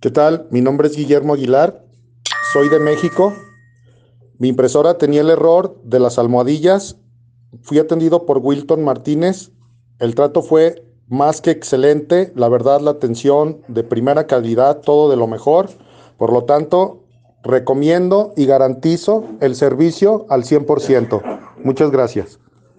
¿Qué tal? Mi nombre es Guillermo Aguilar, soy de México. Mi impresora tenía el error de las almohadillas. Fui atendido por Wilton Martínez. El trato fue más que excelente. La verdad, la atención de primera calidad, todo de lo mejor. Por lo tanto, recomiendo y garantizo el servicio al 100%. Muchas gracias.